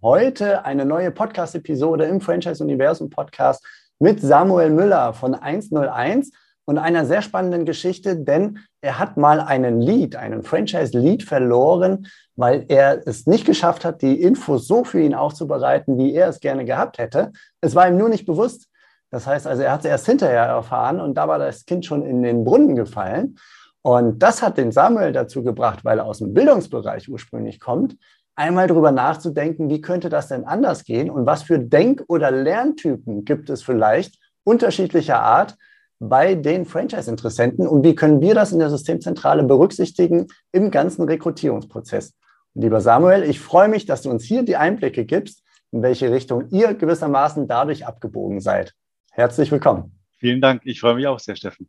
Heute eine neue Podcast-Episode im Franchise-Universum-Podcast mit Samuel Müller von 101 und einer sehr spannenden Geschichte, denn er hat mal einen Lead, einen Franchise-Lead verloren, weil er es nicht geschafft hat, die Infos so für ihn aufzubereiten, wie er es gerne gehabt hätte. Es war ihm nur nicht bewusst. Das heißt also, er hat es erst hinterher erfahren und da war das Kind schon in den Brunnen gefallen. Und das hat den Samuel dazu gebracht, weil er aus dem Bildungsbereich ursprünglich kommt, einmal darüber nachzudenken, wie könnte das denn anders gehen und was für Denk- oder Lerntypen gibt es vielleicht unterschiedlicher Art bei den Franchise-Interessenten und wie können wir das in der Systemzentrale berücksichtigen im ganzen Rekrutierungsprozess. Und lieber Samuel, ich freue mich, dass du uns hier die Einblicke gibst, in welche Richtung ihr gewissermaßen dadurch abgebogen seid. Herzlich willkommen. Vielen Dank. Ich freue mich auch sehr, Steffen.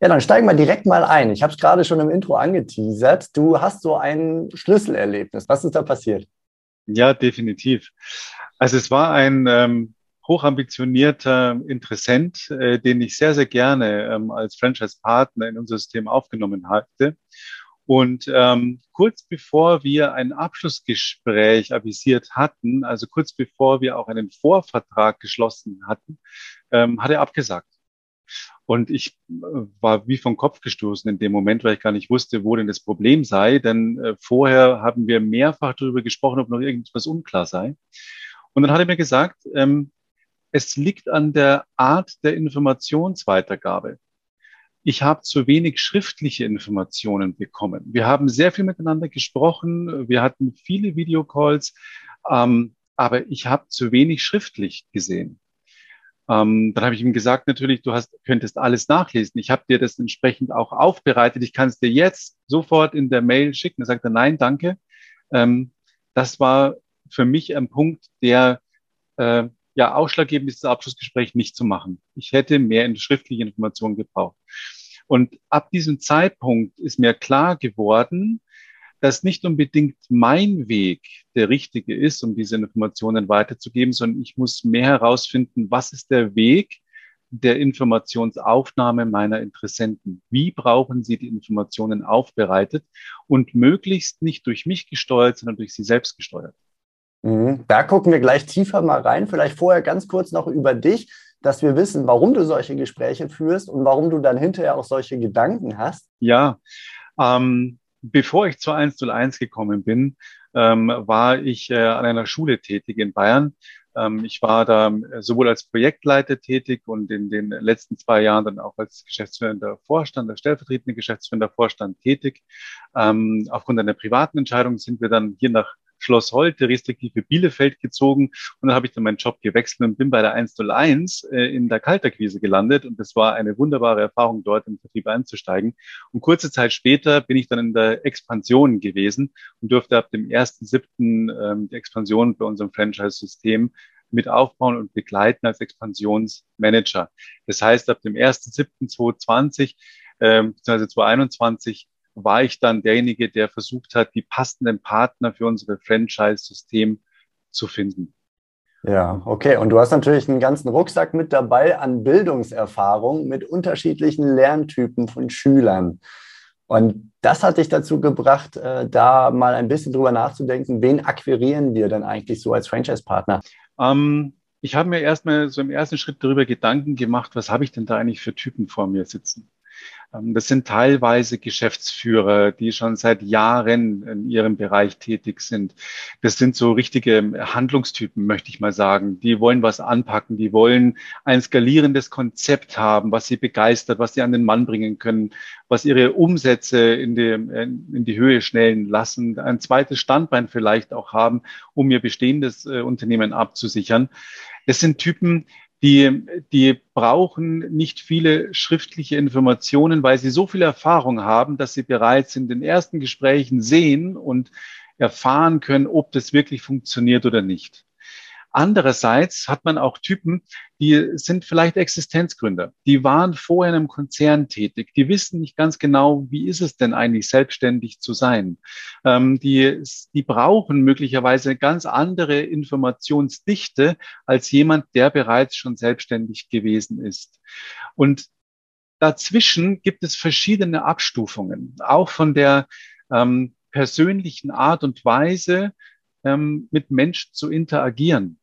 Ja, dann steigen wir direkt mal ein. Ich habe es gerade schon im Intro angeteasert. Du hast so ein Schlüsselerlebnis. Was ist da passiert? Ja, definitiv. Also es war ein ähm, hochambitionierter Interessent, äh, den ich sehr, sehr gerne ähm, als Franchise-Partner in unser System aufgenommen hatte. Und ähm, kurz bevor wir ein Abschlussgespräch avisiert hatten, also kurz bevor wir auch einen Vorvertrag geschlossen hatten, ähm, hat er abgesagt. Und ich äh, war wie vom Kopf gestoßen in dem Moment, weil ich gar nicht wusste, wo denn das Problem sei. Denn äh, vorher haben wir mehrfach darüber gesprochen, ob noch irgendwas unklar sei. Und dann hat er mir gesagt, ähm, es liegt an der Art der Informationsweitergabe. Ich habe zu wenig schriftliche Informationen bekommen. Wir haben sehr viel miteinander gesprochen. Wir hatten viele Videocalls. Ähm, aber ich habe zu wenig schriftlich gesehen. Ähm, dann habe ich ihm gesagt, natürlich, du hast, könntest alles nachlesen. Ich habe dir das entsprechend auch aufbereitet. Ich kann es dir jetzt sofort in der Mail schicken. Er sagte, nein, danke. Ähm, das war für mich ein Punkt, der äh, ja ausschlaggebend ist, das Abschlussgespräch nicht zu machen. Ich hätte mehr in schriftliche Informationen gebraucht. Und ab diesem Zeitpunkt ist mir klar geworden, dass nicht unbedingt mein Weg der richtige ist, um diese Informationen weiterzugeben, sondern ich muss mehr herausfinden, was ist der Weg der Informationsaufnahme meiner Interessenten? Wie brauchen sie die Informationen aufbereitet und möglichst nicht durch mich gesteuert, sondern durch sie selbst gesteuert? Mhm. Da gucken wir gleich tiefer mal rein. Vielleicht vorher ganz kurz noch über dich, dass wir wissen, warum du solche Gespräche führst und warum du dann hinterher auch solche Gedanken hast. Ja, ähm, bevor ich zur 101 gekommen bin, ähm, war ich äh, an einer Schule tätig in Bayern. Ähm, ich war da äh, sowohl als Projektleiter tätig und in den letzten zwei Jahren dann auch als geschäftsführender Vorstand, als stellvertretender geschäftsführender Vorstand tätig. Ähm, aufgrund einer privaten Entscheidung sind wir dann hier nach Schloss Holte, restriktive Bielefeld gezogen und dann habe ich dann meinen Job gewechselt und bin bei der 101 äh, in der Kalterquise gelandet und das war eine wunderbare Erfahrung, dort im Vertrieb einzusteigen. Und kurze Zeit später bin ich dann in der Expansion gewesen und durfte ab dem 1.7. Ähm, die Expansion bei unserem Franchise-System mit aufbauen und begleiten als Expansionsmanager. Das heißt, ab dem 1.7.2020 äh, bzw. 2021 war ich dann derjenige, der versucht hat, die passenden Partner für unser Franchise-System zu finden. Ja, okay. Und du hast natürlich einen ganzen Rucksack mit dabei an Bildungserfahrung mit unterschiedlichen Lerntypen von Schülern. Und das hat dich dazu gebracht, äh, da mal ein bisschen drüber nachzudenken, wen akquirieren wir denn eigentlich so als Franchise-Partner? Ähm, ich habe mir erstmal so im ersten Schritt darüber Gedanken gemacht, was habe ich denn da eigentlich für Typen vor mir sitzen? Ähm, das sind teilweise Geschäftsführer, die schon seit Jahren in ihrem Bereich tätig sind. Das sind so richtige Handlungstypen, möchte ich mal sagen. Die wollen was anpacken, die wollen ein skalierendes Konzept haben, was sie begeistert, was sie an den Mann bringen können, was ihre Umsätze in die, in die Höhe schnellen lassen, ein zweites Standbein vielleicht auch haben, um ihr bestehendes äh, Unternehmen abzusichern. Das sind Typen, die, die brauchen nicht viele schriftliche Informationen, weil sie so viel Erfahrung haben, dass sie bereits in den ersten Gesprächen sehen und erfahren können, ob das wirklich funktioniert oder nicht. Andererseits hat man auch Typen, die sind vielleicht Existenzgründer. Die waren vorher in einem Konzern tätig. Die wissen nicht ganz genau, wie ist es denn eigentlich, selbstständig zu sein. Ähm, die, die brauchen möglicherweise eine ganz andere Informationsdichte als jemand, der bereits schon selbstständig gewesen ist. Und dazwischen gibt es verschiedene Abstufungen, auch von der ähm, persönlichen Art und Weise, ähm, mit Menschen zu interagieren.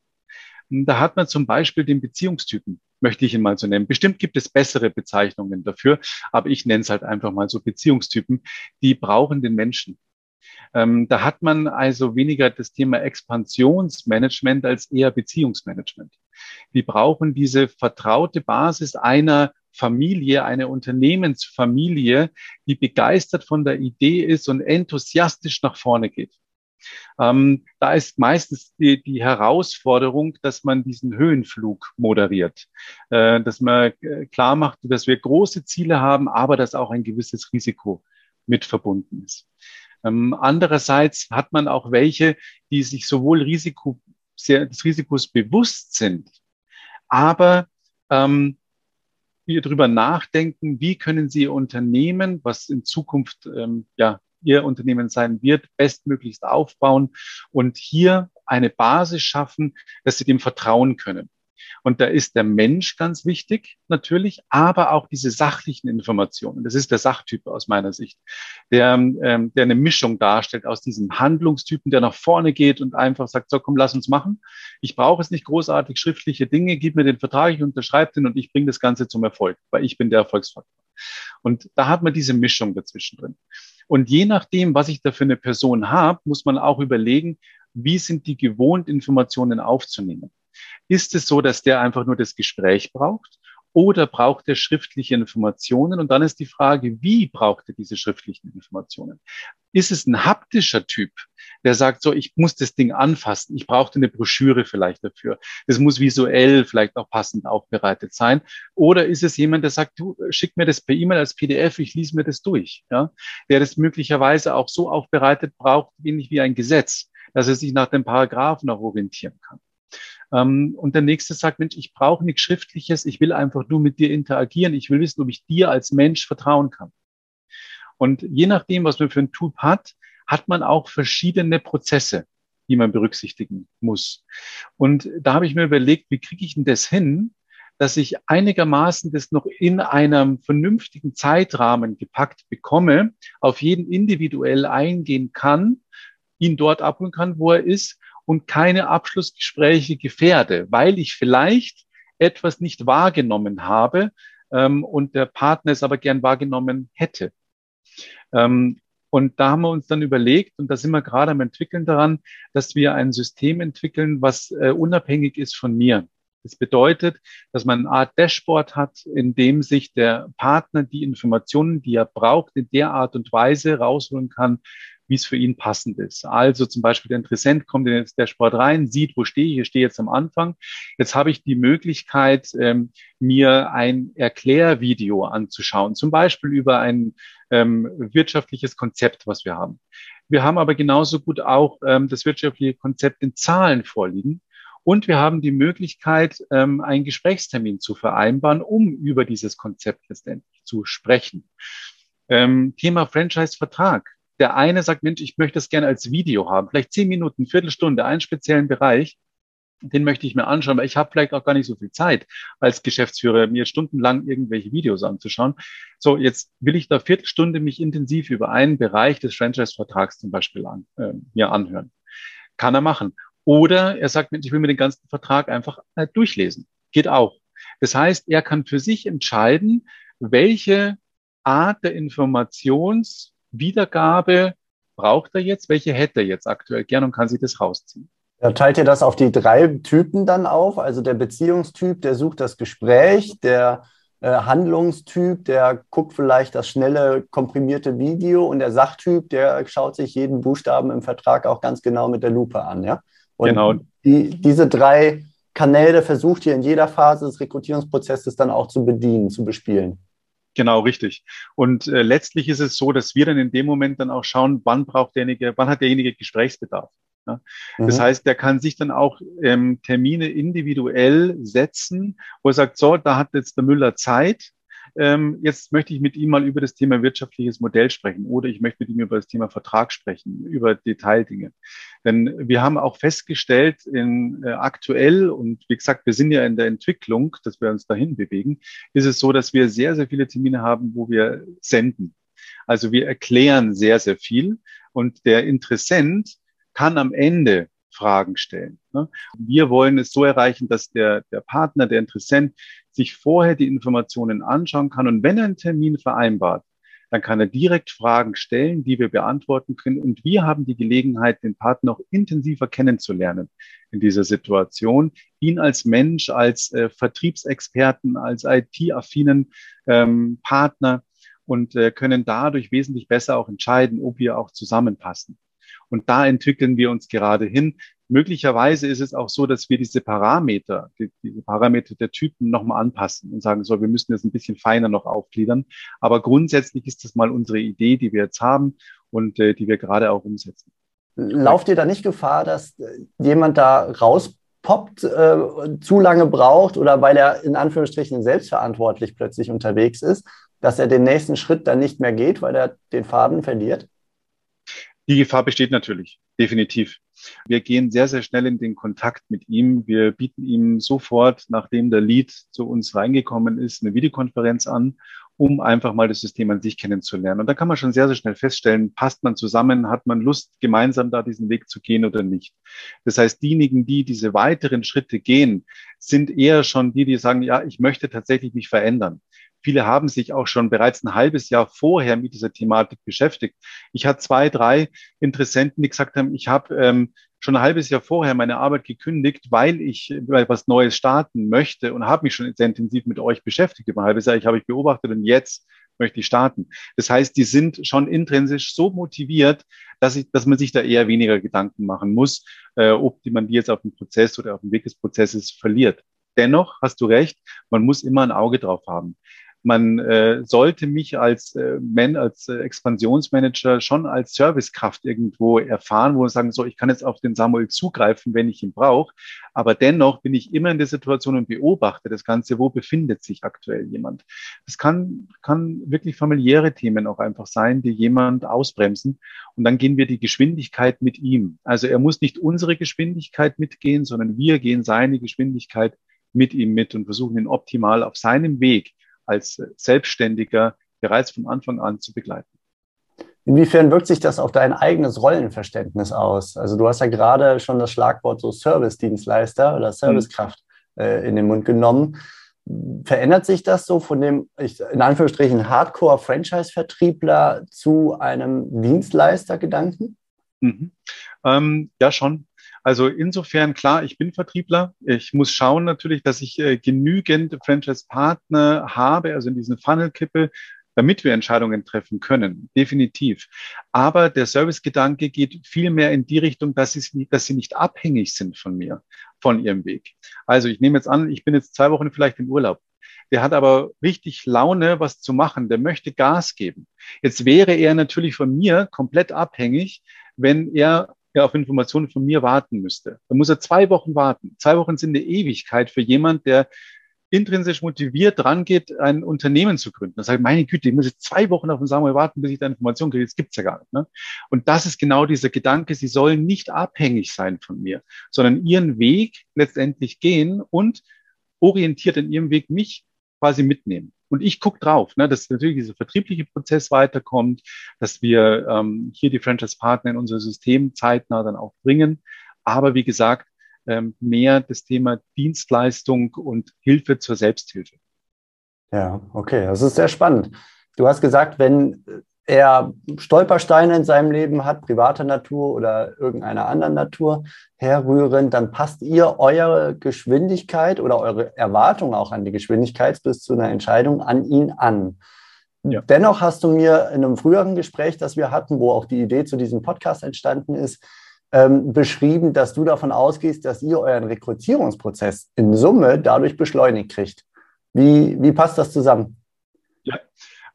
Da hat man zum Beispiel den Beziehungstypen, möchte ich ihn mal so nennen. Bestimmt gibt es bessere Bezeichnungen dafür, aber ich nenne es halt einfach mal so Beziehungstypen, die brauchen den Menschen. Ähm, da hat man also weniger das Thema Expansionsmanagement als eher Beziehungsmanagement. Die brauchen diese vertraute Basis einer Familie, eine Unternehmensfamilie, die begeistert von der Idee ist und enthusiastisch nach vorne geht. Ähm, da ist meistens die, die, Herausforderung, dass man diesen Höhenflug moderiert, äh, dass man äh, klar macht, dass wir große Ziele haben, aber dass auch ein gewisses Risiko mit verbunden ist. Ähm, andererseits hat man auch welche, die sich sowohl Risiko, sehr, des Risikos bewusst sind, aber ähm, wir darüber nachdenken, wie können Sie Unternehmen, was in Zukunft ähm, ja Ihr Unternehmen sein wird, bestmöglichst aufbauen und hier eine Basis schaffen, dass Sie dem vertrauen können. Und da ist der Mensch ganz wichtig, natürlich, aber auch diese sachlichen Informationen. Das ist der Sachtyp aus meiner Sicht, der, ähm, der eine Mischung darstellt aus diesem Handlungstypen, der nach vorne geht und einfach sagt, so komm, lass uns machen. Ich brauche es nicht großartig schriftliche Dinge, gib mir den Vertrag, ich unterschreibe den und ich bringe das Ganze zum Erfolg, weil ich bin der Erfolgsfaktor. Und da hat man diese Mischung dazwischen drin. Und je nachdem, was ich da für eine Person habe, muss man auch überlegen, wie sind die gewohnt, Informationen aufzunehmen. Ist es so, dass der einfach nur das Gespräch braucht? Oder braucht er schriftliche Informationen? Und dann ist die Frage, wie braucht er diese schriftlichen Informationen? Ist es ein haptischer Typ, der sagt so, ich muss das Ding anfassen, ich brauche eine Broschüre vielleicht dafür. Das muss visuell vielleicht auch passend aufbereitet sein. Oder ist es jemand, der sagt, du schick mir das per E-Mail als PDF, ich lese mir das durch. Ja? Der das möglicherweise auch so aufbereitet braucht, ähnlich wie ein Gesetz, dass er sich nach den Paragraphen auch orientieren kann. Ähm, und der nächste sagt, Mensch, ich brauche nichts Schriftliches, ich will einfach nur mit dir interagieren, ich will wissen, ob ich dir als Mensch vertrauen kann. Und je nachdem, was man für ein Tool hat, hat man auch verschiedene Prozesse, die man berücksichtigen muss. Und da habe ich mir überlegt, wie kriege ich denn das hin, dass ich einigermaßen das noch in einem vernünftigen Zeitrahmen gepackt bekomme, auf jeden individuell eingehen kann, ihn dort abholen kann, wo er ist und keine Abschlussgespräche gefährde, weil ich vielleicht etwas nicht wahrgenommen habe ähm, und der Partner es aber gern wahrgenommen hätte. Ähm, und da haben wir uns dann überlegt, und da sind wir gerade am entwickeln daran, dass wir ein System entwickeln, was äh, unabhängig ist von mir. Das bedeutet, dass man eine Art Dashboard hat, in dem sich der Partner die Informationen, die er braucht, in der Art und Weise rausholen kann, wie es für ihn passend ist. Also zum Beispiel der Interessent kommt in der Sport rein, sieht, wo stehe ich, ich stehe jetzt am Anfang. Jetzt habe ich die Möglichkeit, ähm, mir ein Erklärvideo anzuschauen, zum Beispiel über ein ähm, wirtschaftliches Konzept, was wir haben. Wir haben aber genauso gut auch ähm, das wirtschaftliche Konzept in Zahlen vorliegen. Und wir haben die Möglichkeit, ähm, einen Gesprächstermin zu vereinbaren, um über dieses Konzept letztendlich zu sprechen. Ähm, Thema Franchise-Vertrag. Der eine sagt, Mensch, ich möchte es gerne als Video haben, vielleicht zehn Minuten, Viertelstunde, einen speziellen Bereich. Den möchte ich mir anschauen, weil ich habe vielleicht auch gar nicht so viel Zeit als Geschäftsführer, mir stundenlang irgendwelche Videos anzuschauen. So, jetzt will ich da Viertelstunde mich intensiv über einen Bereich des Franchise-Vertrags zum Beispiel an, äh, mir anhören. Kann er machen. Oder er sagt, ich will mir den ganzen Vertrag einfach äh, durchlesen. Geht auch. Das heißt, er kann für sich entscheiden, welche Art der Informations- Wiedergabe braucht er jetzt? Welche hätte er jetzt aktuell gern und kann sich das rausziehen? Ja, teilt ihr das auf die drei Typen dann auf? Also der Beziehungstyp, der sucht das Gespräch, der äh, Handlungstyp, der guckt vielleicht das schnelle, komprimierte Video und der Sachtyp, der schaut sich jeden Buchstaben im Vertrag auch ganz genau mit der Lupe an, ja? Und genau. Die, diese drei Kanäle versucht ihr in jeder Phase des Rekrutierungsprozesses dann auch zu bedienen, zu bespielen. Genau, richtig. Und äh, letztlich ist es so, dass wir dann in dem Moment dann auch schauen, wann braucht derjenige, wann hat derjenige Gesprächsbedarf. Ja. Das mhm. heißt, der kann sich dann auch ähm, Termine individuell setzen, wo er sagt, so, da hat jetzt der Müller Zeit, ähm, jetzt möchte ich mit ihm mal über das Thema wirtschaftliches Modell sprechen oder ich möchte mit ihm über das Thema Vertrag sprechen, über Detaildinge. Denn wir haben auch festgestellt, in, äh, aktuell, und wie gesagt, wir sind ja in der Entwicklung, dass wir uns dahin bewegen, ist es so, dass wir sehr, sehr viele Termine haben, wo wir senden. Also wir erklären sehr, sehr viel und der Interessent kann am Ende Fragen stellen. Ne? Wir wollen es so erreichen, dass der, der Partner, der Interessent sich vorher die Informationen anschauen kann und wenn er einen Termin vereinbart, dann kann er direkt Fragen stellen, die wir beantworten können. Und wir haben die Gelegenheit, den Partner auch intensiver kennenzulernen in dieser Situation, ihn als Mensch, als äh, Vertriebsexperten, als IT-affinen ähm, Partner und äh, können dadurch wesentlich besser auch entscheiden, ob wir auch zusammenpassen. Und da entwickeln wir uns gerade hin. Möglicherweise ist es auch so, dass wir diese Parameter, die, diese Parameter der Typen nochmal anpassen und sagen, so, wir müssen das ein bisschen feiner noch aufgliedern. Aber grundsätzlich ist das mal unsere Idee, die wir jetzt haben und äh, die wir gerade auch umsetzen. Lauft ihr da nicht Gefahr, dass äh, jemand da rauspoppt, äh, zu lange braucht oder weil er in Anführungsstrichen selbstverantwortlich plötzlich unterwegs ist, dass er den nächsten Schritt dann nicht mehr geht, weil er den Faden verliert? Die Gefahr besteht natürlich, definitiv. Wir gehen sehr, sehr schnell in den Kontakt mit ihm. Wir bieten ihm sofort, nachdem der Lead zu uns reingekommen ist, eine Videokonferenz an, um einfach mal das System an sich kennenzulernen. Und da kann man schon sehr, sehr schnell feststellen, passt man zusammen, hat man Lust, gemeinsam da diesen Weg zu gehen oder nicht. Das heißt, diejenigen, die diese weiteren Schritte gehen, sind eher schon die, die sagen, ja, ich möchte tatsächlich mich verändern. Viele haben sich auch schon bereits ein halbes Jahr vorher mit dieser Thematik beschäftigt. Ich hatte zwei, drei Interessenten, die gesagt haben, ich habe ähm, schon ein halbes Jahr vorher meine Arbeit gekündigt, weil ich was Neues starten möchte und habe mich schon sehr intensiv mit euch beschäftigt über ein halbes Jahr. Ich habe ich beobachtet und jetzt möchte ich starten. Das heißt, die sind schon intrinsisch so motiviert, dass, ich, dass man sich da eher weniger Gedanken machen muss, äh, ob die man die jetzt auf dem Prozess oder auf dem Weg des Prozesses verliert. Dennoch hast du recht, man muss immer ein Auge drauf haben man äh, sollte mich als, äh, Man, als äh, Expansionsmanager schon als Servicekraft irgendwo erfahren, wo man sagen so, ich kann jetzt auf den Samuel zugreifen, wenn ich ihn brauche. Aber dennoch bin ich immer in der Situation und beobachte das Ganze, wo befindet sich aktuell jemand. Das kann, kann wirklich familiäre Themen auch einfach sein, die jemand ausbremsen. Und dann gehen wir die Geschwindigkeit mit ihm. Also er muss nicht unsere Geschwindigkeit mitgehen, sondern wir gehen seine Geschwindigkeit mit ihm mit und versuchen ihn optimal auf seinem Weg als Selbstständiger bereits von Anfang an zu begleiten. Inwiefern wirkt sich das auf dein eigenes Rollenverständnis aus? Also du hast ja gerade schon das Schlagwort so Service-Dienstleister oder Servicekraft mhm. äh, in den Mund genommen. Verändert sich das so von dem, in Anführungsstrichen, Hardcore-Franchise-Vertriebler zu einem Dienstleister-Gedanken? Mhm. Ähm, ja, schon. Also insofern klar, ich bin Vertriebler. Ich muss schauen natürlich, dass ich äh, genügend Franchise-Partner habe, also in diesen Funnel kippe, damit wir Entscheidungen treffen können. Definitiv. Aber der Servicegedanke geht viel mehr in die Richtung, dass sie, dass sie nicht abhängig sind von mir, von ihrem Weg. Also ich nehme jetzt an, ich bin jetzt zwei Wochen vielleicht im Urlaub. Der hat aber richtig Laune, was zu machen. Der möchte Gas geben. Jetzt wäre er natürlich von mir komplett abhängig, wenn er er auf Informationen von mir warten müsste. Dann muss er zwei Wochen warten. Zwei Wochen sind eine Ewigkeit für jemand, der intrinsisch motiviert drangeht, ein Unternehmen zu gründen. Das sagt, meine Güte, ich muss jetzt zwei Wochen auf den Samuel warten, bis ich da Informationen kriege. Das gibt's ja gar nicht. Ne? Und das ist genau dieser Gedanke, sie sollen nicht abhängig sein von mir, sondern ihren Weg letztendlich gehen und orientiert in ihrem Weg mich quasi mitnehmen. Und ich gucke drauf, ne, dass natürlich dieser vertriebliche Prozess weiterkommt, dass wir ähm, hier die Franchise-Partner in unser System zeitnah dann auch bringen. Aber wie gesagt, ähm, mehr das Thema Dienstleistung und Hilfe zur Selbsthilfe. Ja, okay, das ist sehr spannend. Du hast gesagt, wenn er Stolpersteine in seinem Leben hat, privater Natur oder irgendeiner anderen Natur herrühren, dann passt ihr eure Geschwindigkeit oder eure Erwartung auch an die Geschwindigkeit bis zu einer Entscheidung an ihn an. Ja. Dennoch hast du mir in einem früheren Gespräch, das wir hatten, wo auch die Idee zu diesem Podcast entstanden ist, ähm, beschrieben, dass du davon ausgehst, dass ihr euren Rekrutierungsprozess in Summe dadurch beschleunigt kriegt. Wie, wie passt das zusammen? Ja,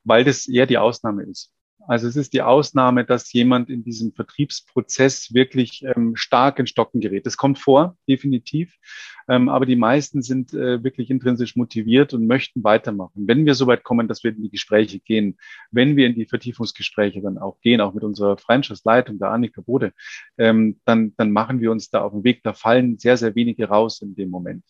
weil das eher die Ausnahme ist. Also es ist die Ausnahme, dass jemand in diesem Vertriebsprozess wirklich ähm, stark in Stocken gerät. Das kommt vor, definitiv. Ähm, aber die meisten sind äh, wirklich intrinsisch motiviert und möchten weitermachen. Wenn wir so weit kommen, dass wir in die Gespräche gehen, wenn wir in die Vertiefungsgespräche dann auch gehen, auch mit unserer Franchise-Leitung, der Annika Bode, ähm, dann, dann machen wir uns da auf den Weg. Da fallen sehr, sehr wenige raus in dem Moment.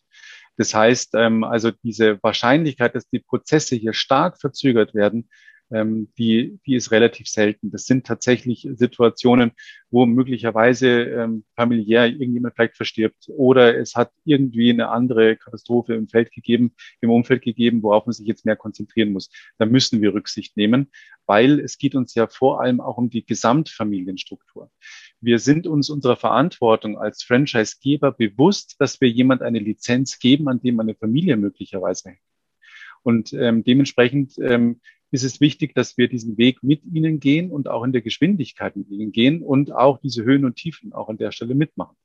Das heißt, ähm, also diese Wahrscheinlichkeit, dass die Prozesse hier stark verzögert werden, ähm, die, die ist relativ selten. Das sind tatsächlich Situationen, wo möglicherweise ähm, familiär irgendjemand vielleicht verstirbt oder es hat irgendwie eine andere Katastrophe im Feld gegeben, im Umfeld gegeben, worauf man sich jetzt mehr konzentrieren muss. Da müssen wir Rücksicht nehmen, weil es geht uns ja vor allem auch um die Gesamtfamilienstruktur. Wir sind uns unserer Verantwortung als Franchisegeber bewusst, dass wir jemand eine Lizenz geben, an dem eine Familie möglicherweise hängt. Und ähm, dementsprechend ähm, ist es wichtig, dass wir diesen Weg mit ihnen gehen und auch in der Geschwindigkeit mit ihnen gehen und auch diese Höhen und Tiefen auch an der Stelle mitmachen.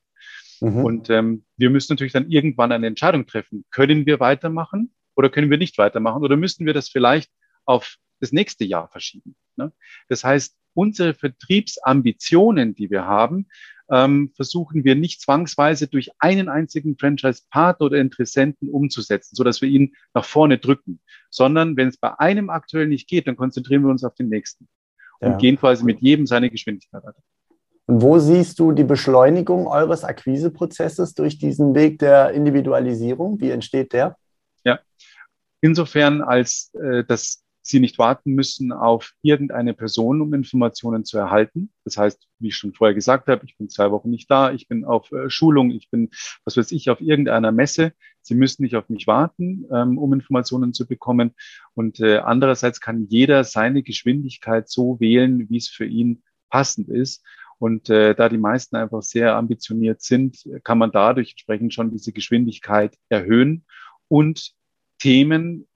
Mhm. Und ähm, wir müssen natürlich dann irgendwann eine Entscheidung treffen. Können wir weitermachen oder können wir nicht weitermachen oder müssen wir das vielleicht auf das nächste Jahr verschieben? Ne? Das heißt, unsere Vertriebsambitionen, die wir haben, ähm, versuchen wir nicht zwangsweise durch einen einzigen Franchise-Partner oder Interessenten umzusetzen, so dass wir ihn nach vorne drücken, sondern wenn es bei einem aktuell nicht geht, dann konzentrieren wir uns auf den nächsten und ja. gehen quasi mit jedem seine Geschwindigkeit weiter. Und wo siehst du die Beschleunigung eures Akquiseprozesses durch diesen Weg der Individualisierung? Wie entsteht der? Ja, insofern als äh, das Sie nicht warten müssen auf irgendeine Person, um Informationen zu erhalten. Das heißt, wie ich schon vorher gesagt habe, ich bin zwei Wochen nicht da, ich bin auf äh, Schulung, ich bin, was weiß ich, auf irgendeiner Messe. Sie müssen nicht auf mich warten, ähm, um Informationen zu bekommen. Und äh, andererseits kann jeder seine Geschwindigkeit so wählen, wie es für ihn passend ist. Und äh, da die meisten einfach sehr ambitioniert sind, kann man dadurch entsprechend schon diese Geschwindigkeit erhöhen und Themen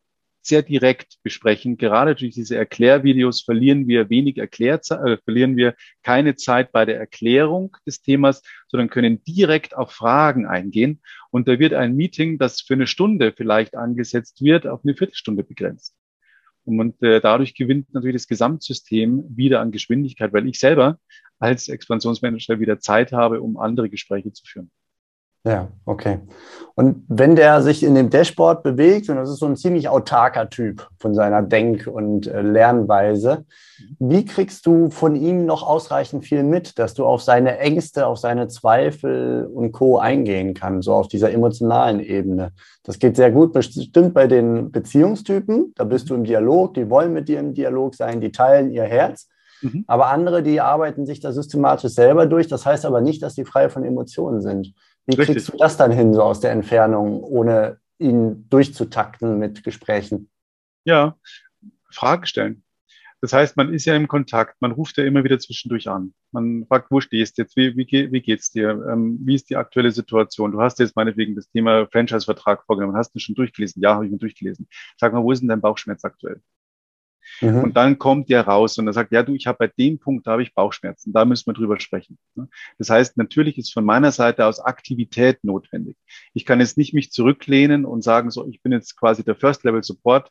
sehr direkt besprechen. Gerade durch diese Erklärvideos verlieren wir wenig Erklärzeit, äh, verlieren wir keine Zeit bei der Erklärung des Themas, sondern können direkt auf Fragen eingehen. Und da wird ein Meeting, das für eine Stunde vielleicht angesetzt wird, auf eine Viertelstunde begrenzt. Und äh, dadurch gewinnt natürlich das Gesamtsystem wieder an Geschwindigkeit, weil ich selber als Expansionsmanager wieder Zeit habe, um andere Gespräche zu führen. Ja, okay. Und wenn der sich in dem Dashboard bewegt, und das ist so ein ziemlich autarker Typ von seiner Denk- und äh, Lernweise, wie kriegst du von ihm noch ausreichend viel mit, dass du auf seine Ängste, auf seine Zweifel und Co. eingehen kannst, so auf dieser emotionalen Ebene? Das geht sehr gut, bestimmt bei den Beziehungstypen. Da bist du im Dialog, die wollen mit dir im Dialog sein, die teilen ihr Herz. Mhm. Aber andere, die arbeiten sich da systematisch selber durch. Das heißt aber nicht, dass die frei von Emotionen sind. Wie Richtig. kriegst du das dann hin, so aus der Entfernung, ohne ihn durchzutakten mit Gesprächen? Ja, Fragen stellen. Das heißt, man ist ja im Kontakt, man ruft ja immer wieder zwischendurch an. Man fragt, wo stehst du jetzt? Wie, wie, wie geht's dir? Ähm, wie ist die aktuelle Situation? Du hast jetzt meinetwegen das Thema Franchise-Vertrag vorgenommen. Hast du schon durchgelesen? Ja, habe ich mir durchgelesen. Sag mal, wo ist denn dein Bauchschmerz aktuell? Mhm. Und dann kommt der raus und er sagt, ja du, ich habe bei dem Punkt, da habe ich Bauchschmerzen, da müssen wir drüber sprechen. Ne? Das heißt, natürlich ist von meiner Seite aus Aktivität notwendig. Ich kann jetzt nicht mich zurücklehnen und sagen, so, ich bin jetzt quasi der First Level Support,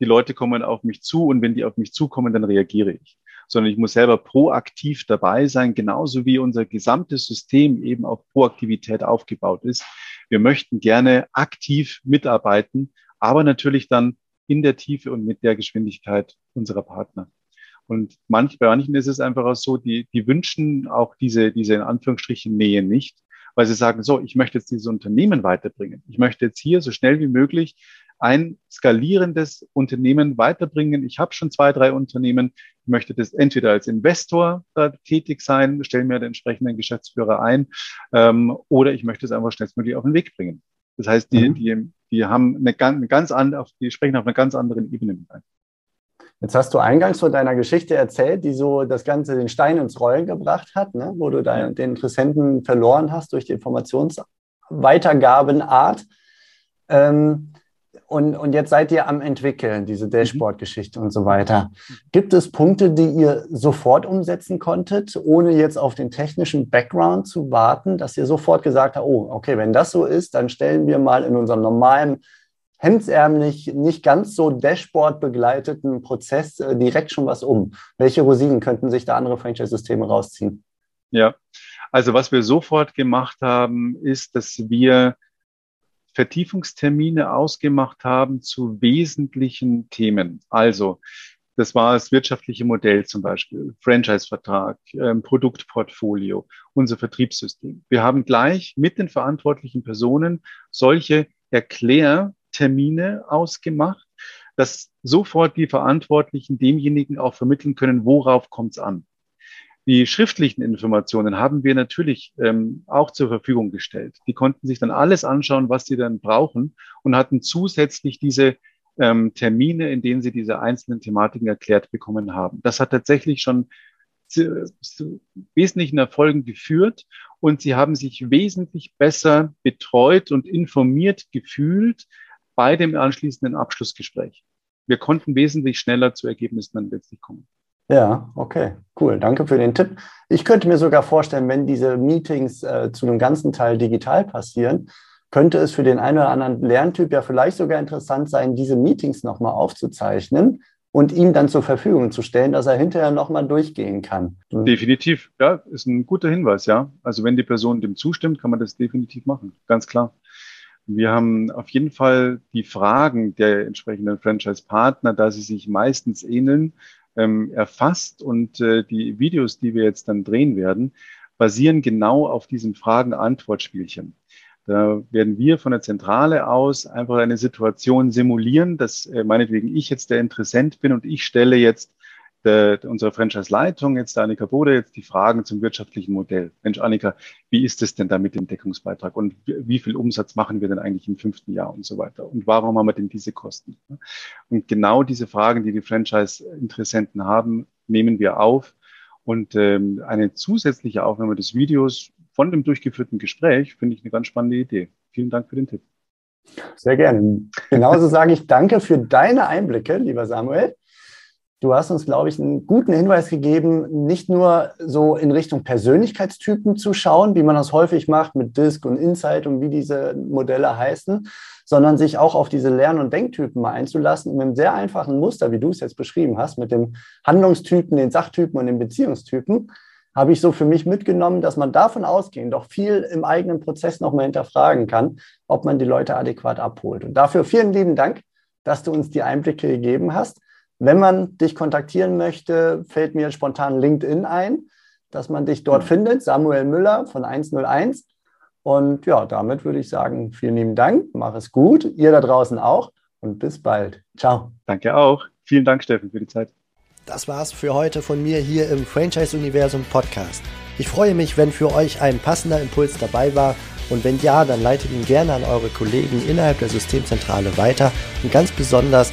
die Leute kommen auf mich zu und wenn die auf mich zukommen, dann reagiere ich. Sondern ich muss selber proaktiv dabei sein, genauso wie unser gesamtes System eben auf Proaktivität aufgebaut ist. Wir möchten gerne aktiv mitarbeiten, aber natürlich dann in der Tiefe und mit der Geschwindigkeit unserer Partner. Und manch, bei manchen ist es einfach auch so, die, die wünschen auch diese, diese in Anführungsstrichen Nähe nicht, weil sie sagen, so, ich möchte jetzt dieses Unternehmen weiterbringen. Ich möchte jetzt hier so schnell wie möglich ein skalierendes Unternehmen weiterbringen. Ich habe schon zwei, drei Unternehmen. Ich möchte das entweder als Investor da tätig sein, stelle mir den entsprechenden Geschäftsführer ein, ähm, oder ich möchte es einfach schnellstmöglich auf den Weg bringen. Das heißt, die, mhm. die, die haben eine, eine ganz andere, die sprechen auf einer ganz anderen Ebene mit ein. Jetzt hast du eingangs von deiner Geschichte erzählt, die so das Ganze den Stein ins Rollen gebracht hat, ne? wo du dein, den Interessenten verloren hast durch die Informationsweitergabenart. Ähm, und, und jetzt seid ihr am entwickeln, diese mhm. Dashboard-Geschichte und so weiter. Gibt es Punkte, die ihr sofort umsetzen konntet, ohne jetzt auf den technischen Background zu warten, dass ihr sofort gesagt habt, oh, okay, wenn das so ist, dann stellen wir mal in unserem normalen hemdsärmlich, nicht ganz so Dashboard begleiteten Prozess äh, direkt schon was um? Welche Rosinen könnten sich da andere Franchise-Systeme rausziehen? Ja, also was wir sofort gemacht haben, ist, dass wir Vertiefungstermine ausgemacht haben zu wesentlichen Themen. Also das war das wirtschaftliche Modell zum Beispiel, Franchise-Vertrag, ähm, Produktportfolio, unser Vertriebssystem. Wir haben gleich mit den verantwortlichen Personen solche Erklärtermine ausgemacht, dass sofort die Verantwortlichen demjenigen auch vermitteln können, worauf kommt es an. Die schriftlichen Informationen haben wir natürlich ähm, auch zur Verfügung gestellt. Die konnten sich dann alles anschauen, was sie dann brauchen und hatten zusätzlich diese ähm, Termine, in denen sie diese einzelnen Thematiken erklärt bekommen haben. Das hat tatsächlich schon zu, zu wesentlichen Erfolgen geführt und sie haben sich wesentlich besser betreut und informiert gefühlt bei dem anschließenden Abschlussgespräch. Wir konnten wesentlich schneller zu Ergebnissen dann letztlich kommen. Ja, okay, cool. Danke für den Tipp. Ich könnte mir sogar vorstellen, wenn diese Meetings äh, zu einem ganzen Teil digital passieren, könnte es für den einen oder anderen Lerntyp ja vielleicht sogar interessant sein, diese Meetings nochmal aufzuzeichnen und ihm dann zur Verfügung zu stellen, dass er hinterher nochmal durchgehen kann. Hm. Definitiv, ja, ist ein guter Hinweis, ja. Also wenn die Person dem zustimmt, kann man das definitiv machen, ganz klar. Wir haben auf jeden Fall die Fragen der entsprechenden Franchise-Partner, da sie sich meistens ähneln, ähm, erfasst und äh, die Videos, die wir jetzt dann drehen werden, basieren genau auf diesem Fragen-Antwort-Spielchen. Da werden wir von der Zentrale aus einfach eine Situation simulieren, dass äh, meinetwegen ich jetzt der Interessent bin und ich stelle jetzt der, unserer Franchise-Leitung, jetzt der Annika Bode, jetzt die Fragen zum wirtschaftlichen Modell. Mensch, Annika, wie ist es denn da mit dem Deckungsbeitrag und wie viel Umsatz machen wir denn eigentlich im fünften Jahr und so weiter? Und warum haben wir denn diese Kosten? Und genau diese Fragen, die die Franchise-Interessenten haben, nehmen wir auf. Und ähm, eine zusätzliche Aufnahme des Videos von dem durchgeführten Gespräch finde ich eine ganz spannende Idee. Vielen Dank für den Tipp. Sehr gerne. Genauso sage ich danke für deine Einblicke, lieber Samuel. Du hast uns, glaube ich, einen guten Hinweis gegeben, nicht nur so in Richtung Persönlichkeitstypen zu schauen, wie man das häufig macht mit Disk und Insight und wie diese Modelle heißen, sondern sich auch auf diese Lern- und Denktypen mal einzulassen, mit einem sehr einfachen Muster, wie du es jetzt beschrieben hast, mit dem Handlungstypen, den Sachtypen und den Beziehungstypen, habe ich so für mich mitgenommen, dass man davon ausgehend doch viel im eigenen Prozess nochmal hinterfragen kann, ob man die Leute adäquat abholt. Und dafür vielen lieben Dank, dass du uns die Einblicke gegeben hast. Wenn man dich kontaktieren möchte, fällt mir spontan LinkedIn ein, dass man dich dort findet, Samuel Müller von 101. Und ja, damit würde ich sagen, vielen lieben Dank, mach es gut, ihr da draußen auch und bis bald. Ciao. Danke auch. Vielen Dank, Steffen, für die Zeit. Das war's für heute von mir hier im Franchise Universum Podcast. Ich freue mich, wenn für euch ein passender Impuls dabei war und wenn ja, dann leitet ihn gerne an eure Kollegen innerhalb der Systemzentrale weiter und ganz besonders